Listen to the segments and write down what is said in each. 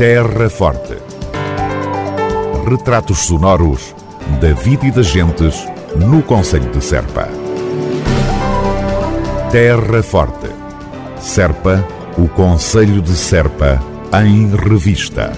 Terra Forte. Retratos sonoros da vida e das gentes no Conselho de Serpa. Terra Forte. Serpa, o Conselho de Serpa, em revista.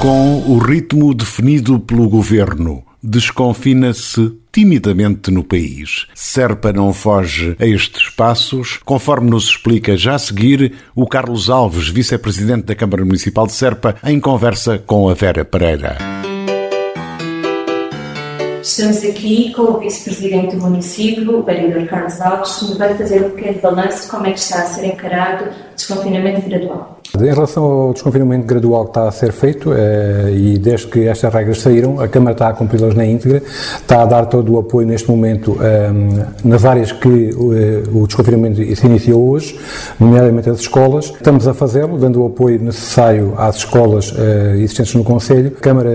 Com o ritmo definido pelo governo, desconfina-se timidamente no país. Serpa não foge a estes passos, conforme nos explica já a seguir o Carlos Alves, vice-presidente da Câmara Municipal de Serpa, em conversa com a Vera Pereira. Estamos aqui com o vice-presidente do município, o vereador Carlos Alves, que nos vai fazer um pequeno balanço de como é que está a ser encarado o desconfinamento gradual. Em relação ao desconfinamento gradual que está a ser feito, eh, e desde que estas regras saíram, a Câmara está a cumpri-las na íntegra, está a dar todo o apoio neste momento eh, nas áreas que eh, o desconfinamento se iniciou hoje, nomeadamente as escolas. Estamos a fazê-lo, dando o apoio necessário às escolas existentes no Conselho. A Câmara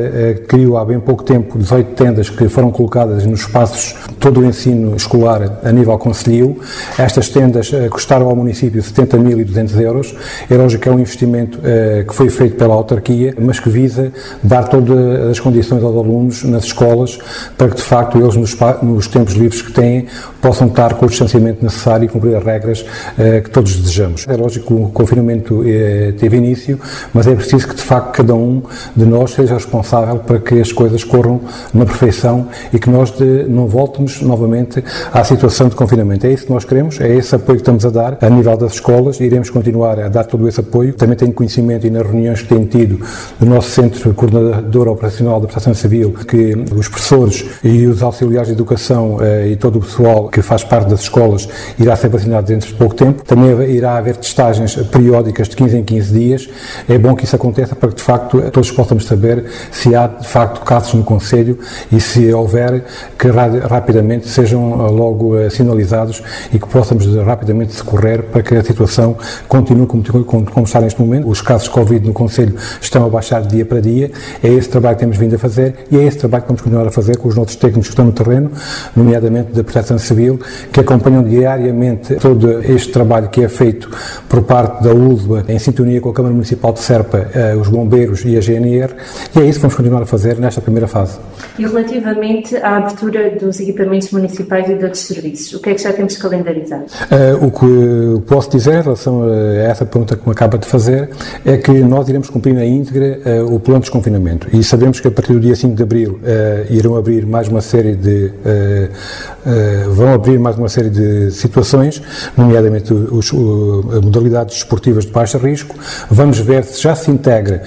criou há bem pouco tempo 18 tendas que foram colocadas nos espaços todo o ensino escolar a nível concelhio. Estas tendas custaram ao município 70.200 euros. É lógico que é um investimento uh, que foi feito pela autarquia, mas que visa dar todas as condições aos alunos nas escolas para que, de facto, eles, nos, tempos livres que têm, possam estar com o distanciamento necessário e cumprir as regras uh, que todos desejamos. É lógico que o confinamento uh, teve início, mas é preciso que, de facto, cada um de nós seja responsável para que as coisas corram na perfeição e que nós não voltemos novamente à situação de confinamento. É isso que nós queremos, é esse apoio que estamos a dar a nível das escolas e iremos continuar a dar todo esse apoio também tenho conhecimento e nas reuniões que tenho tido do nosso Centro Coordenador Operacional da Proteção Civil que os professores e os auxiliares de educação eh, e todo o pessoal que faz parte das escolas irá ser vacinado dentro de pouco tempo. Também irá haver testagens periódicas de 15 em 15 dias. É bom que isso aconteça para que, de facto, todos possamos saber se há, de facto, casos no Conselho e se houver, que rapidamente sejam eh, logo eh, sinalizados e que possamos rapidamente decorrer para que a situação continue como, como, como está neste momento. Os casos de Covid no Conselho estão a baixar de dia para dia. É esse trabalho que temos vindo a fazer e é esse trabalho que vamos continuar a fazer com os nossos técnicos que estão no terreno, nomeadamente da Proteção Civil, que acompanham diariamente todo este trabalho que é feito por parte da ULBA, em sintonia com a Câmara Municipal de Serpa, eh, os bombeiros e a GNR, e é isso que vamos continuar a fazer nesta primeira fase. E relativamente à abertura dos equipamentos municipais e de outros serviços, o que é que já temos calendarizado? Uh, o que posso dizer em relação a essa pergunta que me acaba de fazer é que nós iremos cumprir na íntegra uh, o plano de desconfinamento e sabemos que a partir do dia 5 de abril uh, irão abrir mais uma série de uh, vão abrir mais uma série de situações, nomeadamente os, modalidades desportivas de baixo risco. Vamos ver se já se integra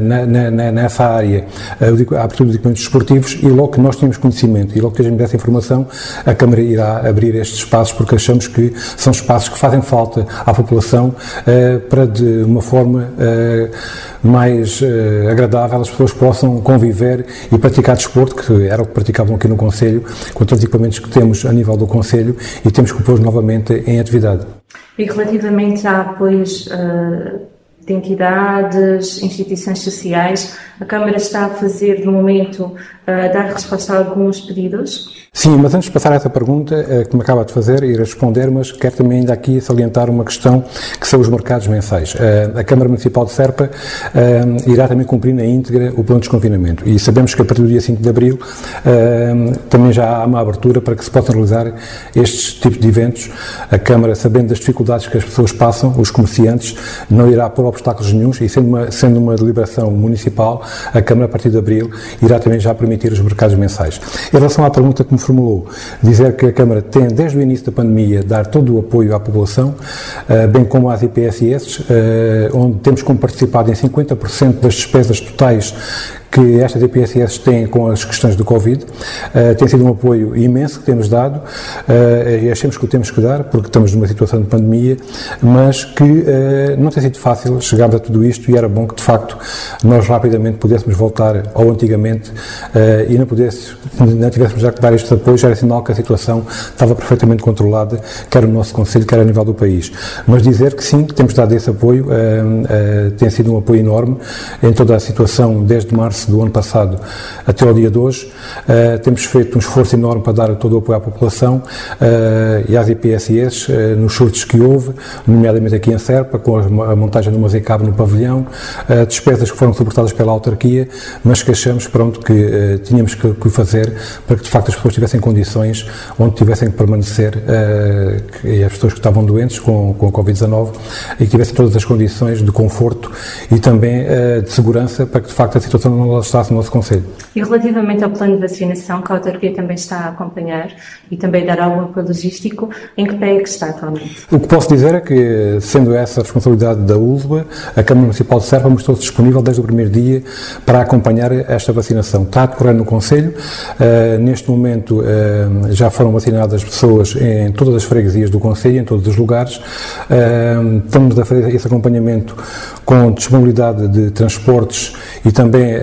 na, na, nessa área a abertura de equipamentos desportivos e logo que nós temos conhecimento e logo que temos essa informação, a Câmara irá abrir estes espaços porque achamos que são espaços que fazem falta à população para de uma forma uh, mais uh, agradável as pessoas possam conviver e praticar desporto, que era o que praticavam aqui no Conselho, com todos os equipamentos que temos a nível do Conselho e temos que pôr novamente em atividade. E relativamente a apoios uh, de entidades, instituições sociais, a Câmara está a fazer, no momento, dar resposta a alguns pedidos? Sim, mas antes de passar a essa pergunta uh, que me acaba de fazer e responder, mas quero também ainda aqui salientar uma questão que são os mercados mensais. Uh, a Câmara Municipal de Serpa uh, irá também cumprir na íntegra o plano de desconfinamento e sabemos que a partir do dia 5 de Abril também já há uma abertura para que se possam realizar estes tipos de eventos. A Câmara, sabendo das dificuldades que as pessoas passam, os comerciantes, não irá pôr obstáculos nenhums e sendo uma, sendo uma deliberação municipal, a Câmara a partir de Abril irá também já permitir os mercados mensais. Em relação à pergunta que me formulou, dizer que a Câmara tem, desde o início da pandemia, dar todo o apoio à população, eh, bem como às IPSS, eh, onde temos como participado em 50% das despesas totais que estas DPSS têm com as questões do Covid. Uh, tem sido um apoio imenso que temos dado uh, e achamos que o temos que dar porque estamos numa situação de pandemia, mas que uh, não tem sido fácil chegarmos a tudo isto e era bom que de facto nós rapidamente pudéssemos voltar ao antigamente e não, pudesse, não tivéssemos já que dar estes apoios, era sinal que a situação estava perfeitamente controlada, quer no nosso Conselho, quer a nível do país. Mas dizer que sim, que temos dado esse apoio, tem sido um apoio enorme em toda a situação desde março março do ano passado até ao dia de hoje. Uh, temos feito um esforço enorme para dar todo o apoio à população uh, e às IPSS uh, nos surtos que houve, nomeadamente aqui em Serpa, com a montagem de uma ZECAB no pavilhão, despesas que foram suportadas pela autarquia, mas que achamos pronto, que tínhamos que, que fazer para que de facto as pessoas tivessem condições onde tivessem que permanecer e as pessoas que estavam doentes com, com a Covid-19 e que tivessem todas as condições de conforto e também de segurança para que de facto a situação não lassasse no nosso Conselho. E relativamente ao plano de vacinação, que a autarquia também está a acompanhar e também dar algum apoio logístico, em que pé é que está atualmente? O que posso dizer é que, sendo essa a responsabilidade da ULBA, a Câmara Municipal de Serra mostrou-se disponível desde o primeiro dia para acompanhar esta vacinação. Está a decorrer no Conselho, uh, neste momento uh, já foram vacinadas pessoas em todas as freguesias do Conselho, em todos os lugares. Uh, estamos a fazer esse acompanhamento com disponibilidade de transportes e também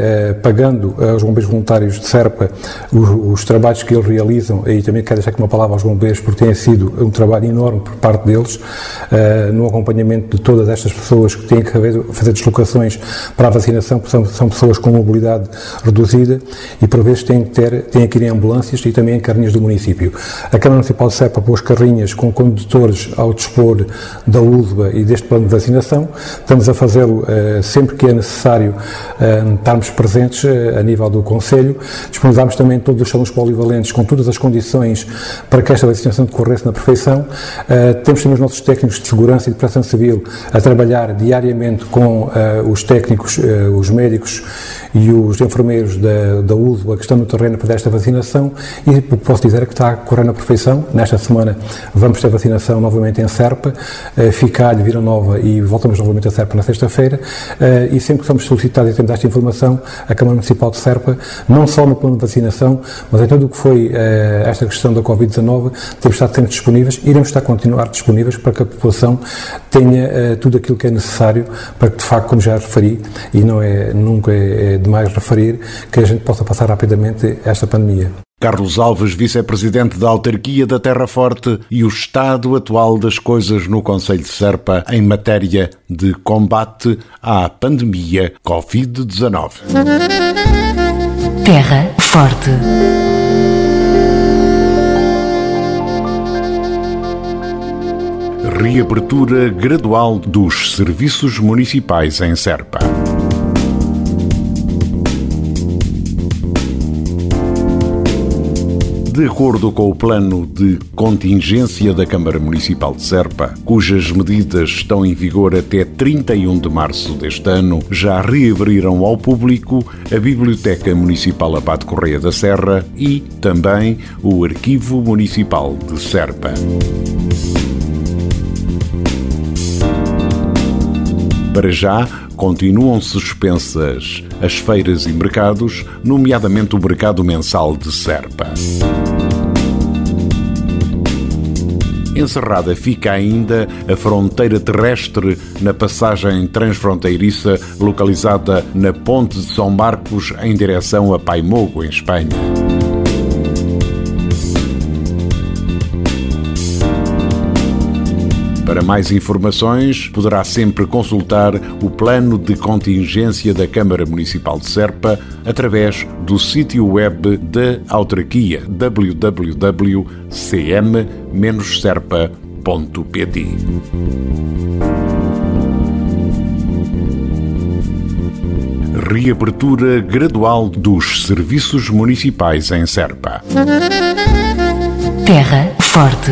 pagando aos bombeiros voluntários de Serpa os, os, trabalhos que eles realizam, e também quero deixar aqui uma palavra aos bombeiros, porque tem sido um trabalho enorme por parte deles, uh, no acompanhamento de todas estas pessoas que têm que fazer deslocações para a vacinação, porque são, são pessoas com mobilidade reduzida e por vezes têm que, ter, têm que ir em ambulâncias e também em carrinhas do município. A Câmara Municipal de Serpa pôs carrinhas com condutores ao dispor da USBA e deste plano de vacinação. Estamos a fazê-lo uh, sempre que é necessário uh, estarmos presentes a nível do Conselho. Disponibilizámos também todos os salões polivalentes com todas as condições para que esta vacinação decorresse na perfeição. Temos também os nossos técnicos de segurança e de proteção civil a trabalhar diariamente com os técnicos, os médicos e os enfermeiros da, da USBA que estão no terreno para esta vacinação e o que posso dizer é que está a correr na perfeição. Nesta semana vamos ter vacinação novamente em Serpa, Ficalho, Vila Nova e voltamos novamente a Serpa na sexta-feira e sempre que somos solicitados e temos esta informação, a Câmara Municipal de Serpa, não só no plano de vacinação, mas em tudo o que foi uh, esta questão da Covid-19, temos estado sempre disponíveis, iremos estar a continuar disponíveis para que a população tenha uh, tudo aquilo que é necessário para que, de facto, como já referi, e não é, nunca é, é demais referir, que a gente possa passar rapidamente esta pandemia. Carlos Alves, vice-presidente da autarquia da Terra Forte e o estado atual das coisas no Conselho de Serpa em matéria de combate à pandemia Covid-19. Terra Forte. Reabertura gradual dos serviços municipais em Serpa. De acordo com o plano de contingência da Câmara Municipal de Serpa, cujas medidas estão em vigor até 31 de março deste ano, já reabriram ao público a Biblioteca Municipal Abate Correia da Serra e também o Arquivo Municipal de Serpa. Para já, continuam suspensas as feiras e mercados, nomeadamente o mercado mensal de Serpa. Encerrada fica ainda a fronteira terrestre na passagem transfronteiriça localizada na Ponte de São Marcos em direção a Paimogo, em Espanha. Para mais informações, poderá sempre consultar o plano de contingência da Câmara Municipal de Serpa através do sítio web da autarquia www.cm-serpa.pt. Reabertura gradual dos serviços municipais em Serpa. Terra Forte.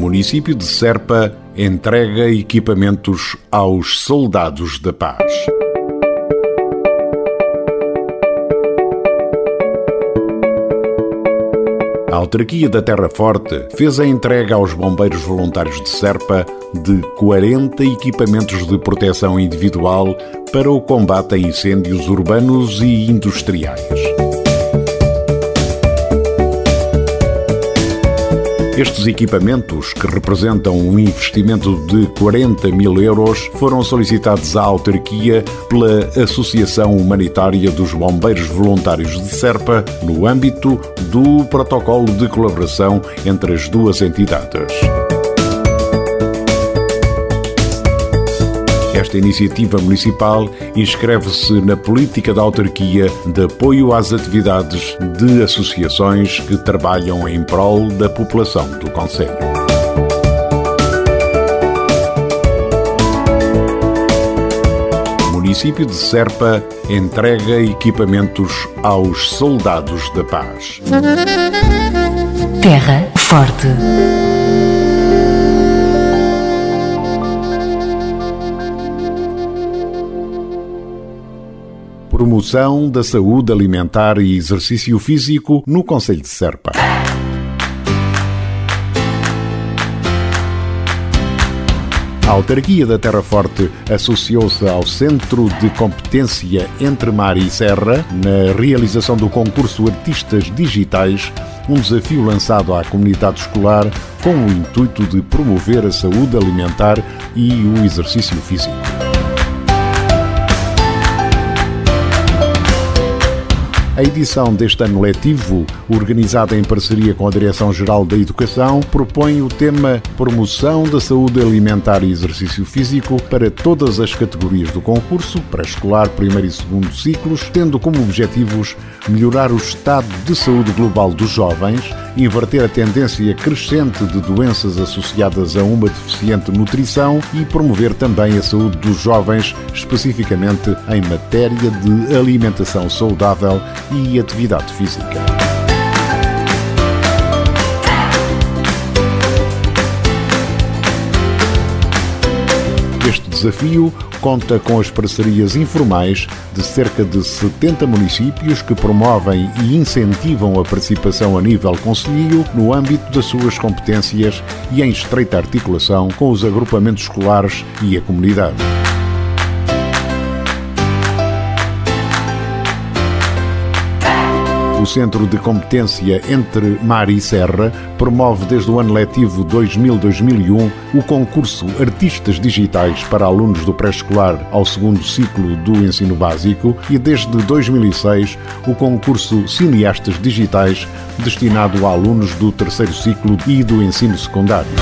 Município de Serpa entrega equipamentos aos soldados da paz. A autarquia da Terra Forte fez a entrega aos bombeiros voluntários de Serpa de 40 equipamentos de proteção individual para o combate a incêndios urbanos e industriais. Estes equipamentos, que representam um investimento de 40 mil euros, foram solicitados à autarquia pela Associação Humanitária dos Bombeiros Voluntários de Serpa, no âmbito do protocolo de colaboração entre as duas entidades. Esta iniciativa municipal inscreve-se na política da autarquia de apoio às atividades de associações que trabalham em prol da população do Conselho. município de Serpa entrega equipamentos aos soldados da paz. Terra Forte. Promoção da saúde alimentar e exercício físico no Conselho de Serpa. A autarquia da Terra Forte associou-se ao Centro de Competência Entre Mar e Serra na realização do concurso Artistas Digitais, um desafio lançado à comunidade escolar com o intuito de promover a saúde alimentar e o exercício físico. A edição deste ano letivo, organizada em parceria com a Direção-Geral da Educação, propõe o tema Promoção da Saúde Alimentar e Exercício Físico para todas as categorias do concurso, pré-escolar, primeiro e segundo ciclos, tendo como objetivos melhorar o estado de saúde global dos jovens, inverter a tendência crescente de doenças associadas a uma deficiente nutrição e promover também a saúde dos jovens, especificamente em matéria de alimentação saudável e atividade física. Este desafio conta com as parcerias informais de cerca de 70 municípios que promovem e incentivam a participação a nível concelhio no âmbito das suas competências e em estreita articulação com os agrupamentos escolares e a comunidade. O Centro de Competência Entre Mar e Serra promove desde o ano letivo 2000-2001 o concurso Artistas Digitais para alunos do pré-escolar ao segundo ciclo do ensino básico e desde 2006 o concurso Cineastas Digitais destinado a alunos do terceiro ciclo e do ensino secundário.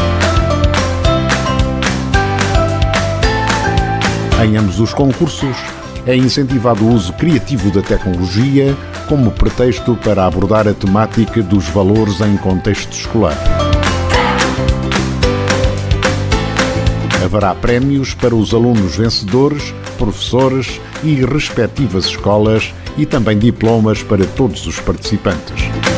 Em ambos os concursos, é incentivado o uso criativo da tecnologia como pretexto para abordar a temática dos valores em contexto escolar. Haverá prémios para os alunos vencedores, professores e respectivas escolas e também diplomas para todos os participantes.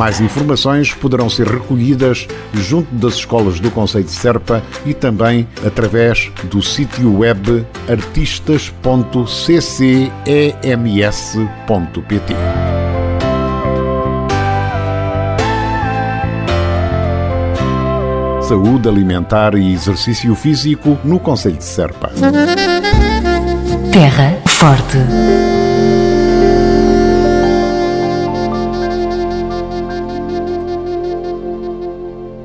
Mais informações poderão ser recolhidas junto das escolas do Conselho de Serpa e também através do sítio web artistas.ccems.pt. Saúde alimentar e exercício físico no Conselho de Serpa. Terra Forte.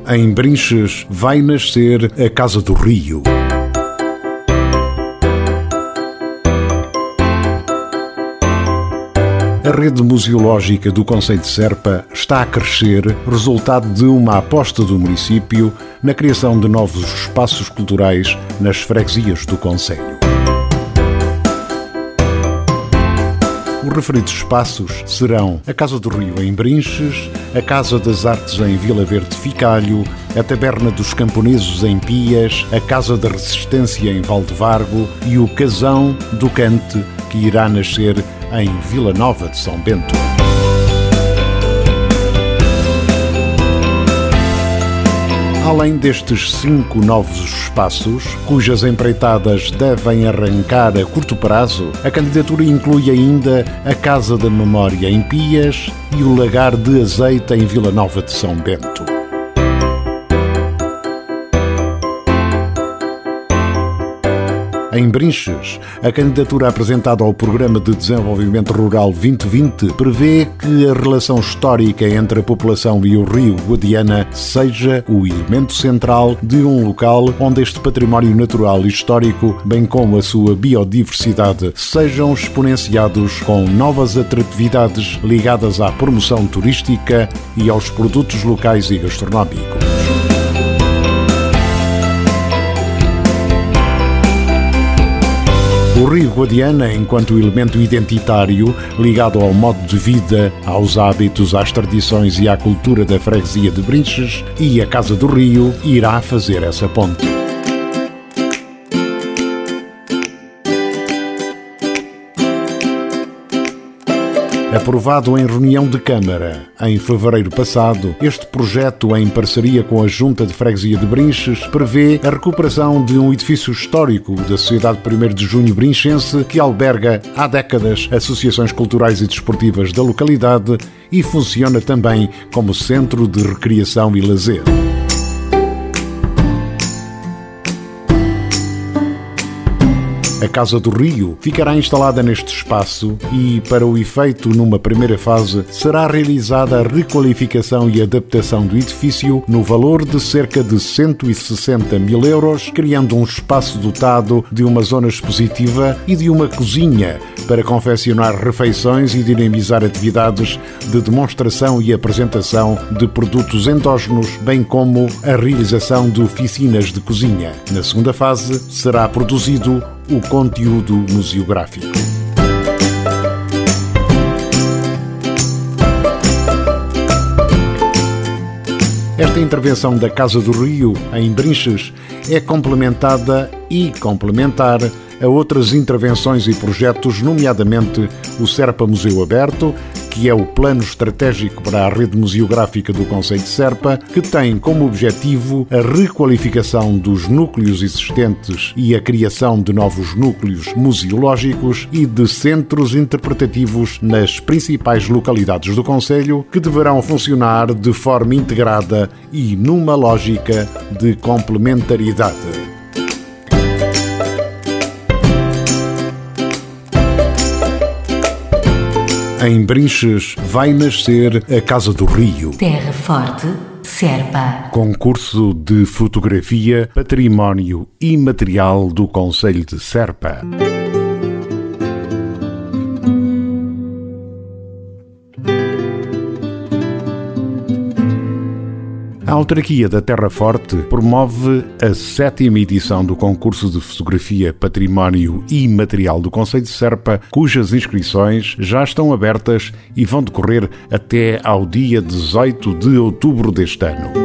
Em Brinches vai nascer a Casa do Rio. A rede museológica do Conselho de Serpa está a crescer, resultado de uma aposta do município na criação de novos espaços culturais nas freguesias do Conselho. Referidos espaços serão a Casa do Rio em Brinches, a Casa das Artes em Vila Verde Ficalho, a Taberna dos Camponeses em Pias, a Casa da Resistência em Valdevargo e o Casão do Cante, que irá nascer em Vila Nova de São Bento. Além destes cinco novos espaços, cujas empreitadas devem arrancar a curto prazo, a candidatura inclui ainda a Casa da Memória em Pias e o Lagar de Azeite em Vila Nova de São Bento. Em Brinches, a candidatura apresentada ao Programa de Desenvolvimento Rural 2020 prevê que a relação histórica entre a população e o rio Guadiana seja o elemento central de um local onde este património natural e histórico, bem como a sua biodiversidade, sejam exponenciados com novas atratividades ligadas à promoção turística e aos produtos locais e gastronómicos. O Rio Guadiana, enquanto elemento identitário ligado ao modo de vida, aos hábitos, às tradições e à cultura da freguesia de Brinches e a Casa do Rio, irá fazer essa ponte. Aprovado em reunião de Câmara em fevereiro passado, este projeto, em parceria com a Junta de Freguesia de Brinches, prevê a recuperação de um edifício histórico da Sociedade 1 de Junho Brinchense que alberga há décadas associações culturais e desportivas da localidade e funciona também como centro de recreação e lazer. A Casa do Rio ficará instalada neste espaço e, para o efeito, numa primeira fase, será realizada a requalificação e adaptação do edifício no valor de cerca de 160 mil euros, criando um espaço dotado de uma zona expositiva e de uma cozinha para confeccionar refeições e dinamizar atividades de demonstração e apresentação de produtos endógenos, bem como a realização de oficinas de cozinha. Na segunda fase, será produzido o conteúdo museográfico. Esta intervenção da Casa do Rio, em Brinches, é complementada e complementar a outras intervenções e projetos, nomeadamente o Serpa Museu Aberto, que é o plano estratégico para a rede museográfica do Conselho de Serpa, que tem como objetivo a requalificação dos núcleos existentes e a criação de novos núcleos museológicos e de centros interpretativos nas principais localidades do Conselho, que deverão funcionar de forma integrada e numa lógica de complementaridade. Em Brinches vai nascer a Casa do Rio. Terra Forte, Serpa. Concurso de Fotografia Património Imaterial do Conselho de Serpa. Autarquia da Terra Forte promove a sétima edição do concurso de fotografia Património e Material do Conselho de Serpa, cujas inscrições já estão abertas e vão decorrer até ao dia 18 de outubro deste ano.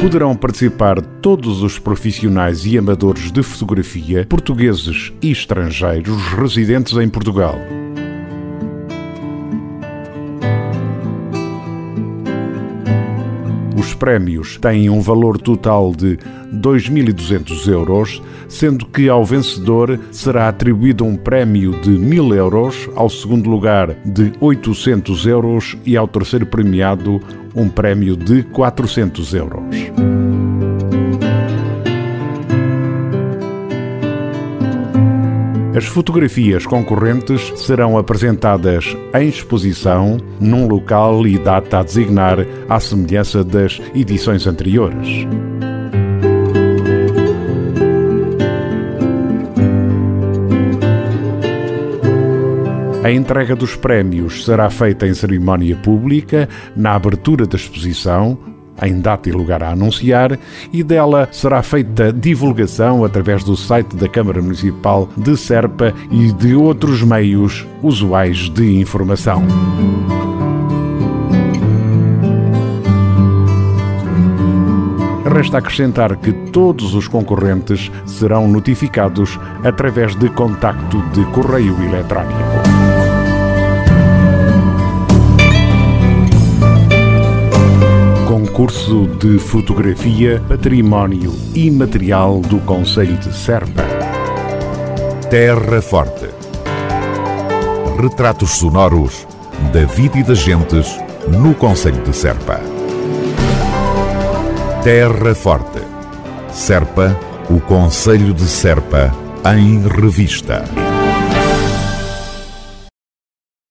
Poderão participar todos os profissionais e amadores de fotografia, portugueses e estrangeiros residentes em Portugal. Prémios têm um valor total de 2.200 euros, sendo que ao vencedor será atribuído um prémio de 1.000 euros, ao segundo lugar de 800 euros e ao terceiro premiado um prémio de 400 euros. As fotografias concorrentes serão apresentadas em exposição num local e data a designar à semelhança das edições anteriores. A entrega dos prémios será feita em cerimónia pública, na abertura da exposição, em data e lugar a anunciar, e dela será feita divulgação através do site da Câmara Municipal de Serpa e de outros meios usuais de informação. Resta acrescentar que todos os concorrentes serão notificados através de contacto de correio eletrónico. Concurso de Fotografia Património Imaterial do Conselho de Serpa. Terra Forte. Retratos sonoros da vida e das gentes no Conselho de Serpa. Terra Forte. Serpa, o Conselho de Serpa, em revista.